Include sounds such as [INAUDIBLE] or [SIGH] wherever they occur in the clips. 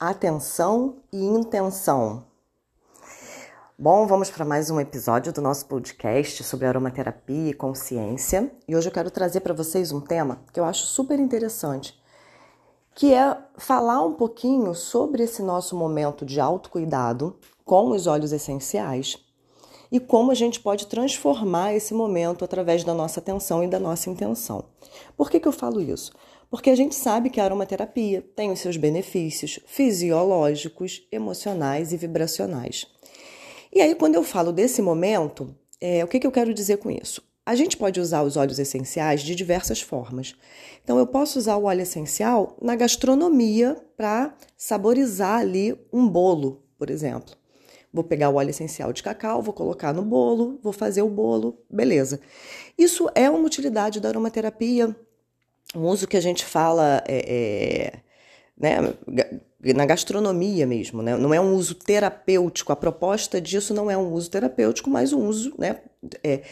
atenção e intenção. Bom, vamos para mais um episódio do nosso podcast sobre aromaterapia e consciência. E hoje eu quero trazer para vocês um tema que eu acho super interessante, que é falar um pouquinho sobre esse nosso momento de autocuidado com os óleos essenciais e como a gente pode transformar esse momento através da nossa atenção e da nossa intenção. Por que, que eu falo isso? Porque a gente sabe que a aromaterapia tem os seus benefícios fisiológicos, emocionais e vibracionais. E aí, quando eu falo desse momento, é, o que, que eu quero dizer com isso? A gente pode usar os óleos essenciais de diversas formas. Então, eu posso usar o óleo essencial na gastronomia para saborizar ali um bolo, por exemplo. Vou pegar o óleo essencial de cacau, vou colocar no bolo, vou fazer o bolo, beleza. Isso é uma utilidade da aromaterapia um uso que a gente fala é, é, né, na gastronomia mesmo, né? não é um uso terapêutico. A proposta disso não é um uso terapêutico, mas um uso, né, é,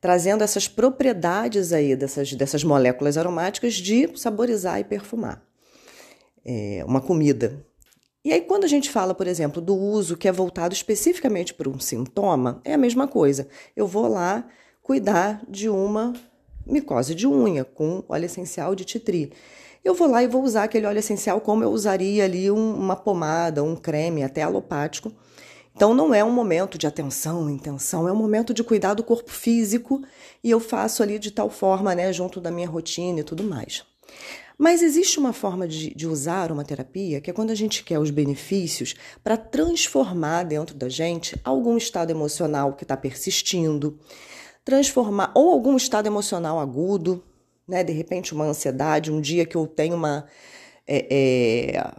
trazendo essas propriedades aí dessas, dessas moléculas aromáticas de saborizar e perfumar é, uma comida. E aí, quando a gente fala, por exemplo, do uso que é voltado especificamente para um sintoma, é a mesma coisa. Eu vou lá cuidar de uma micose de unha com óleo essencial de titri. Eu vou lá e vou usar aquele óleo essencial como eu usaria ali um, uma pomada, um creme, até alopático. Então não é um momento de atenção, intenção, é um momento de cuidar do corpo físico e eu faço ali de tal forma, né, junto da minha rotina e tudo mais. Mas existe uma forma de, de usar uma terapia que é quando a gente quer os benefícios para transformar dentro da gente algum estado emocional que está persistindo, transformar ou algum estado emocional agudo, né? De repente uma ansiedade, um dia que eu tenho uma é, é,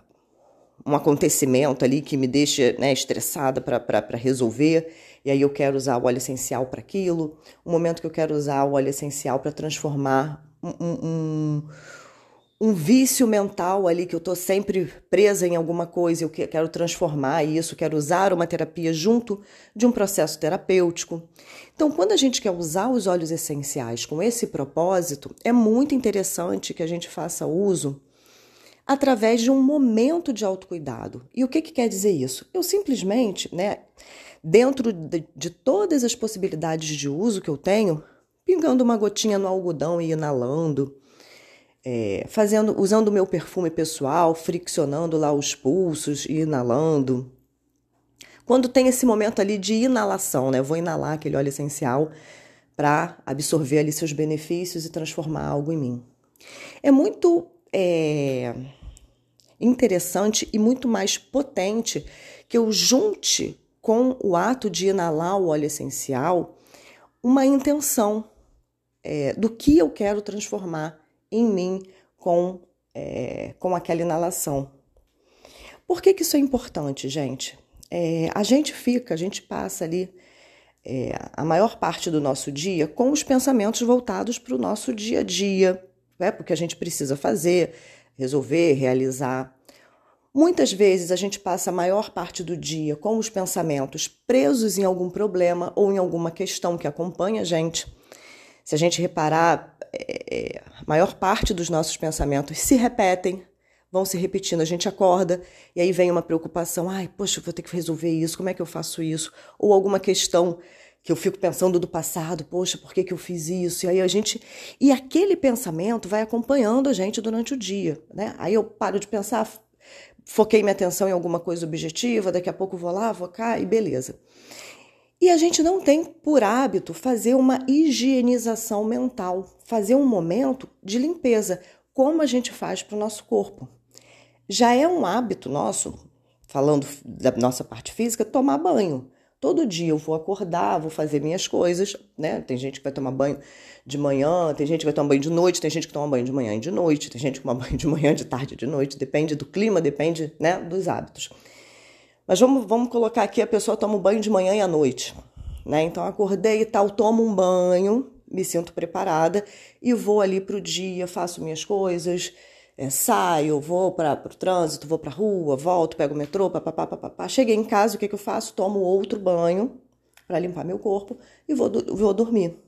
um acontecimento ali que me deixa né, estressada para resolver, e aí eu quero usar o óleo essencial para aquilo, um momento que eu quero usar o óleo essencial para transformar um, um, um vício mental ali que eu estou sempre presa em alguma coisa, eu quero transformar isso, quero usar uma terapia junto de um processo terapêutico. Então, quando a gente quer usar os óleos essenciais com esse propósito, é muito interessante que a gente faça uso através de um momento de autocuidado. E o que, que quer dizer isso? Eu simplesmente, né, dentro de, de todas as possibilidades de uso que eu tenho, pingando uma gotinha no algodão e inalando, é, fazendo, usando o meu perfume pessoal, friccionando lá os pulsos e inalando. Quando tem esse momento ali de inalação, né? Eu vou inalar aquele óleo essencial para absorver ali seus benefícios e transformar algo em mim. É muito é, interessante e muito mais potente que eu junte com o ato de inalar o óleo essencial uma intenção é, do que eu quero transformar em mim com, é, com aquela inalação. Por que, que isso é importante, gente? É, a gente fica, a gente passa ali é, a maior parte do nosso dia com os pensamentos voltados para o nosso dia a dia, né? porque a gente precisa fazer, resolver, realizar. Muitas vezes a gente passa a maior parte do dia com os pensamentos presos em algum problema ou em alguma questão que acompanha a gente. Se a gente reparar, é, a maior parte dos nossos pensamentos se repetem, vão se repetindo. A gente acorda e aí vem uma preocupação: ai, poxa, vou ter que resolver isso, como é que eu faço isso? Ou alguma questão que eu fico pensando do passado, poxa, por que, que eu fiz isso? E aí a gente. E aquele pensamento vai acompanhando a gente durante o dia, né? Aí eu paro de pensar, foquei minha atenção em alguma coisa objetiva, daqui a pouco vou lá, vou cá e beleza. E a gente não tem por hábito fazer uma higienização mental, fazer um momento de limpeza, como a gente faz para o nosso corpo. Já é um hábito nosso, falando da nossa parte física, tomar banho. Todo dia eu vou acordar, vou fazer minhas coisas, né? Tem gente que vai tomar banho de manhã, tem gente que vai tomar banho de noite, tem gente que toma banho de manhã e de noite, tem gente que toma [LAUGHS] banho de manhã, de tarde e de noite, depende do clima, depende, né, dos hábitos. Mas vamos, vamos colocar aqui, a pessoa toma um banho de manhã e à noite, né? Então acordei e tal, tomo um banho, me sinto preparada e vou ali para o dia, faço minhas coisas, é, saio, vou para o trânsito, vou para a rua, volto, pego o metrô, papapá, papapá. Cheguei em casa, o que, que eu faço? Tomo outro banho para limpar meu corpo e vou, vou dormir.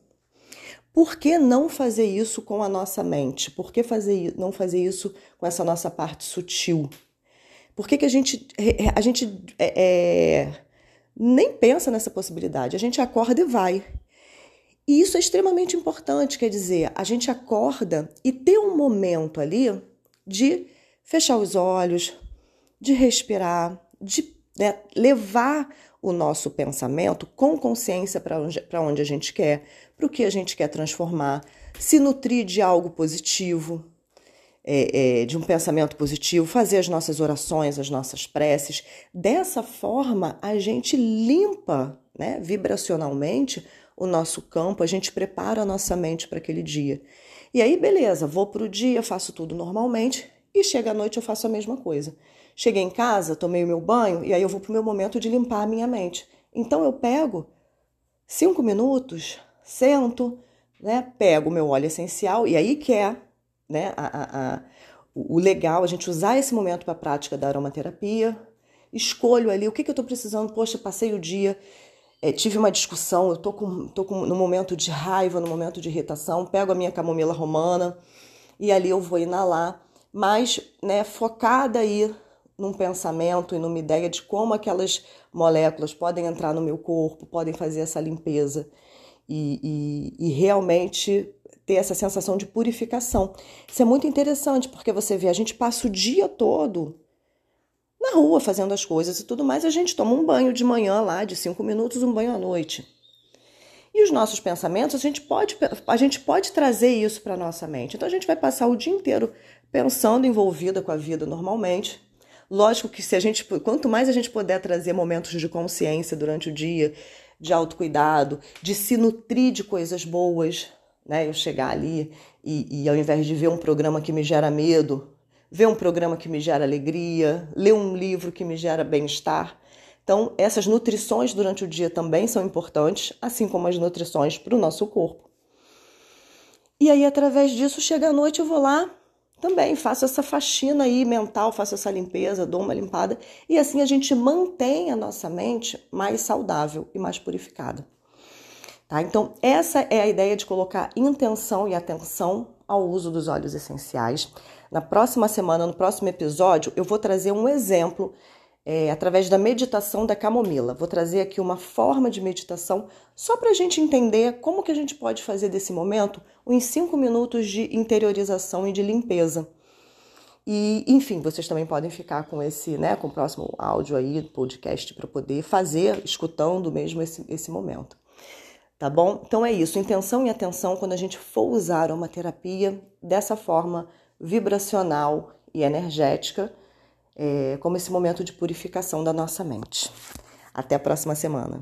Por que não fazer isso com a nossa mente? Por que fazer, não fazer isso com essa nossa parte sutil? Por que, que a gente, a gente é, é, nem pensa nessa possibilidade? A gente acorda e vai. E isso é extremamente importante, quer dizer, a gente acorda e ter um momento ali de fechar os olhos, de respirar, de né, levar o nosso pensamento com consciência para onde, onde a gente quer, para o que a gente quer transformar, se nutrir de algo positivo, é, é, de um pensamento positivo, fazer as nossas orações, as nossas preces. Dessa forma, a gente limpa né, vibracionalmente o nosso campo, a gente prepara a nossa mente para aquele dia. E aí, beleza, vou para o dia, faço tudo normalmente e chega à noite eu faço a mesma coisa. Cheguei em casa, tomei o meu banho e aí eu vou para o meu momento de limpar a minha mente. Então eu pego cinco minutos, sento, né, pego o meu óleo essencial e aí que é né, a, a, a, o legal a gente usar esse momento para a prática da aromaterapia. Escolho ali o que, que eu estou precisando. Poxa, passei o dia, é, tive uma discussão, eu estou com, tô com, no momento de raiva, no momento de irritação, pego a minha camomila romana e ali eu vou inalar, mas né, focada aí num pensamento e numa ideia de como aquelas moléculas podem entrar no meu corpo, podem fazer essa limpeza e, e, e realmente ter essa sensação de purificação. Isso é muito interessante porque você vê, a gente passa o dia todo na rua fazendo as coisas e tudo mais, a gente toma um banho de manhã lá, de cinco minutos, um banho à noite. E os nossos pensamentos, a gente pode, a gente pode trazer isso para a nossa mente. Então a gente vai passar o dia inteiro pensando, envolvida com a vida normalmente, Lógico que se a gente, quanto mais a gente puder trazer momentos de consciência durante o dia, de autocuidado, de se nutrir de coisas boas, né? Eu chegar ali e, e ao invés de ver um programa que me gera medo, ver um programa que me gera alegria, ler um livro que me gera bem-estar. Então, essas nutrições durante o dia também são importantes, assim como as nutrições para o nosso corpo. E aí, através disso, chega a noite, eu vou lá, também faço essa faxina aí mental, faço essa limpeza, dou uma limpada e assim a gente mantém a nossa mente mais saudável e mais purificada. Tá? Então, essa é a ideia de colocar intenção e atenção ao uso dos óleos essenciais. Na próxima semana, no próximo episódio, eu vou trazer um exemplo é, através da meditação da camomila. Vou trazer aqui uma forma de meditação só para a gente entender como que a gente pode fazer desse momento uns 5 minutos de interiorização e de limpeza. E, enfim, vocês também podem ficar com esse, né, com o próximo áudio aí, podcast, para poder fazer, escutando mesmo esse, esse momento. Tá bom? Então é isso, intenção e atenção quando a gente for usar uma terapia dessa forma vibracional e energética é, como esse momento de purificação da nossa mente. Até a próxima semana.